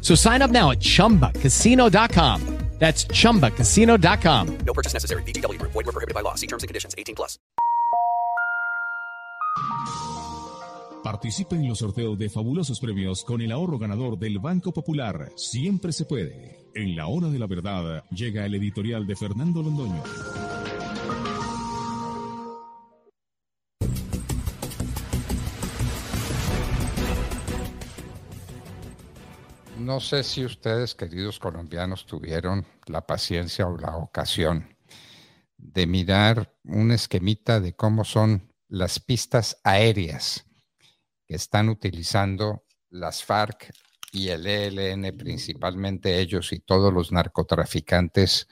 So sign up now at chumbacasino.com. That's chumbacasino.com. No purchase necessary. BGW. Void were prohibited by law. See terms and conditions 18 plus. Participe en los sorteos de fabulosos premios con el ahorro ganador del Banco Popular. Siempre se puede. En la hora de la verdad llega el editorial de Fernando Londoño. No sé si ustedes, queridos colombianos, tuvieron la paciencia o la ocasión de mirar un esquemita de cómo son las pistas aéreas que están utilizando las FARC y el ELN, principalmente ellos y todos los narcotraficantes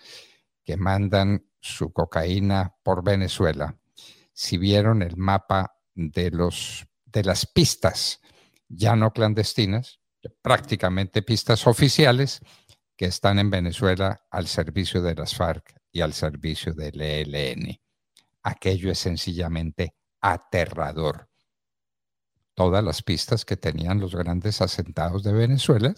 que mandan su cocaína por Venezuela. Si vieron el mapa de, los, de las pistas ya no clandestinas, prácticamente pistas oficiales que están en Venezuela al servicio de las FARC y al servicio del ELN. Aquello es sencillamente aterrador. Todas las pistas que tenían los grandes asentados de Venezuela,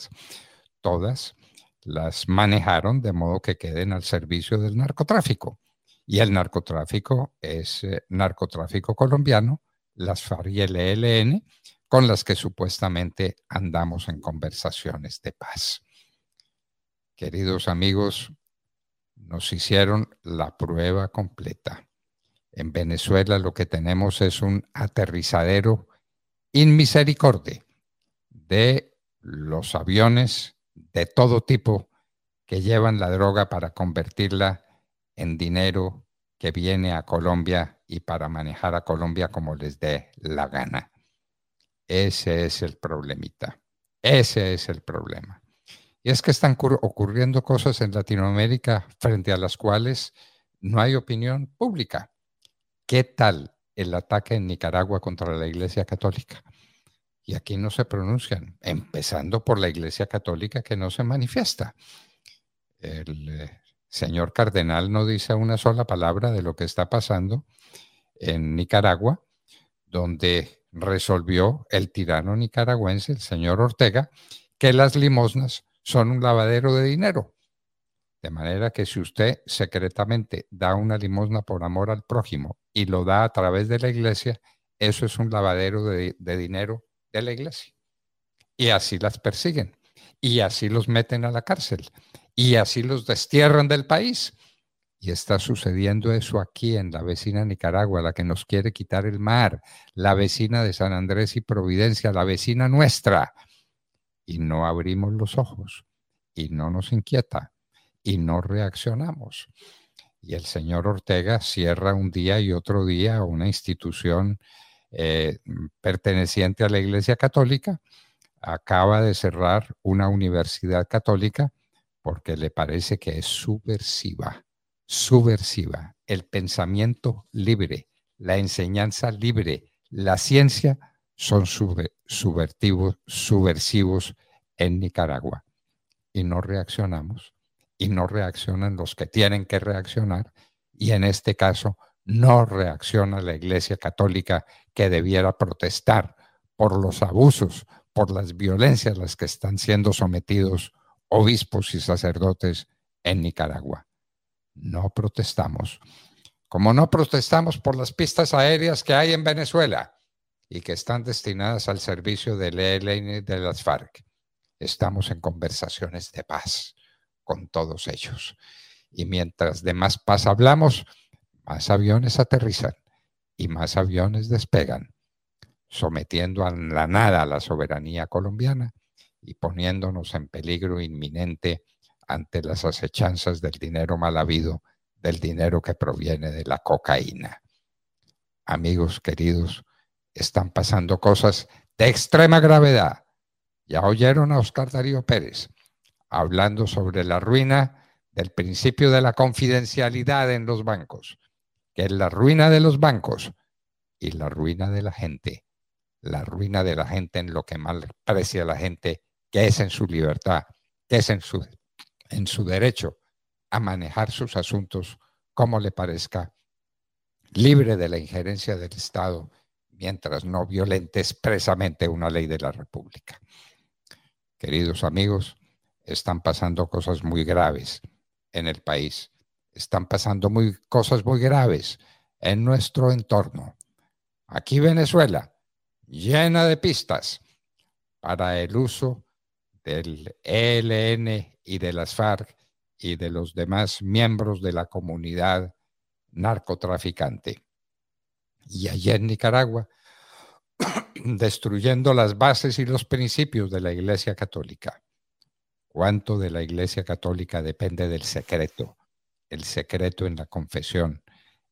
todas las manejaron de modo que queden al servicio del narcotráfico. Y el narcotráfico es eh, narcotráfico colombiano, las FARC y el ELN, con las que supuestamente andamos en conversaciones de paz. Queridos amigos, nos hicieron la prueba completa. En Venezuela lo que tenemos es un aterrizadero inmisericordia de los aviones de todo tipo que llevan la droga para convertirla en dinero que viene a Colombia y para manejar a Colombia como les dé la gana. Ese es el problemita. Ese es el problema. Y es que están ocurriendo cosas en Latinoamérica frente a las cuales no hay opinión pública. ¿Qué tal el ataque en Nicaragua contra la Iglesia Católica? Y aquí no se pronuncian, empezando por la Iglesia Católica que no se manifiesta. El eh, señor cardenal no dice una sola palabra de lo que está pasando en Nicaragua, donde resolvió el tirano nicaragüense, el señor Ortega, que las limosnas son un lavadero de dinero. De manera que si usted secretamente da una limosna por amor al prójimo y lo da a través de la iglesia, eso es un lavadero de, dinero de la iglesia. Y así las persiguen. Y así los meten a la cárcel. Y así los destierran del país. Y está sucediendo eso aquí en la vecina Nicaragua, la que nos quiere quitar el mar, la vecina de San Andrés y Providencia, la vecina nuestra. Y no abrimos los ojos y no nos inquieta y no reaccionamos. Y el señor Ortega cierra un día y otro día una institución eh, perteneciente a la Iglesia Católica. Acaba de cerrar una universidad católica porque le parece que es subversiva subversiva, el pensamiento libre, la enseñanza libre, la ciencia son subvertivos, subversivos en Nicaragua. Y no reaccionamos, y no reaccionan los que tienen que reaccionar, y en este caso no reacciona la Iglesia Católica que debiera protestar por los abusos, por las violencias a las que están siendo sometidos obispos y sacerdotes en Nicaragua no protestamos. Como no protestamos por las pistas aéreas que hay en Venezuela y que están destinadas al servicio del ELN de las FARC, estamos en conversaciones de paz con todos ellos. Y mientras de más paz hablamos, más aviones aterrizan y más aviones despegan, sometiendo a la nada a la soberanía colombiana y poniéndonos en peligro inminente ante las acechanzas del dinero mal habido, del dinero que proviene de la cocaína. Amigos queridos, están pasando cosas de extrema gravedad. Ya oyeron a Oscar Darío Pérez hablando sobre la ruina del principio de la confidencialidad en los bancos, que es la ruina de los bancos y la ruina de la gente, la ruina de la gente en lo que mal aprecia la gente, que es en su libertad, que es en su, en su derecho a manejar sus asuntos como le parezca, libre de la injerencia del Estado, mientras no violente expresamente una ley de la República. Queridos amigos, están pasando cosas muy graves en el país. Están pasando muy, cosas muy graves en nuestro entorno. Aquí Venezuela, llena de pistas para el uso del ELN y de las FARC y de los demás miembros de la comunidad narcotraficante. Y allí en Nicaragua, destruyendo las bases y los principios de la Iglesia Católica. ¿Cuánto de la Iglesia Católica depende del secreto? El secreto en la confesión,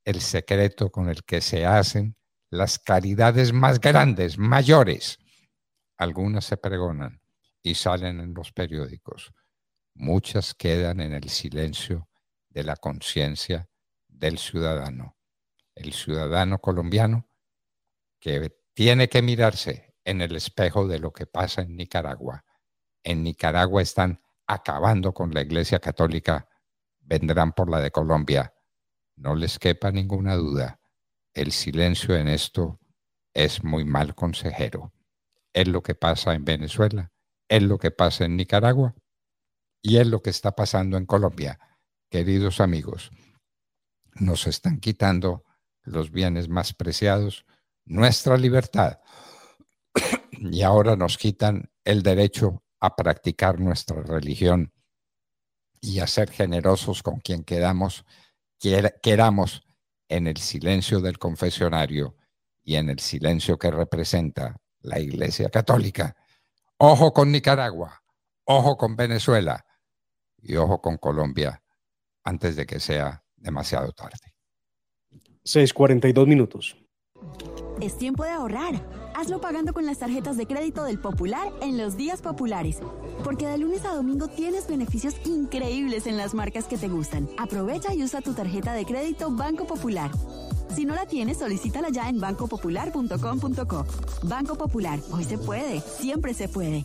el secreto con el que se hacen las caridades más grandes, mayores. Algunas se pregonan y salen en los periódicos. Muchas quedan en el silencio de la conciencia del ciudadano. El ciudadano colombiano que tiene que mirarse en el espejo de lo que pasa en Nicaragua en Nicaragua están acabando con la Iglesia Católica, vendrán por la de Colombia. No les quepa ninguna duda. El silencio en esto es muy mal consejero. Es lo que pasa en Venezuela, es lo que pasa en Nicaragua y es lo que está pasando en Colombia. Queridos amigos, nos están quitando los bienes más preciados, nuestra libertad, y ahora nos quitan el derecho a practicar nuestra religión y a ser generosos con quien quedamos, queramos en el silencio del confesionario y en el silencio que representa la Iglesia Católica. Ojo con Nicaragua, ojo con Venezuela y ojo con Colombia antes de que sea demasiado tarde. 6:42 minutos. Es tiempo de ahorrar. Hazlo pagando con las tarjetas de crédito del Popular en los días populares. Porque de lunes a domingo tienes beneficios increíbles en las marcas que te gustan. Aprovecha y usa tu tarjeta de crédito Banco Popular. Si no la tienes, solicítala ya en bancopopular.com.co. Banco Popular, hoy se puede, siempre se puede.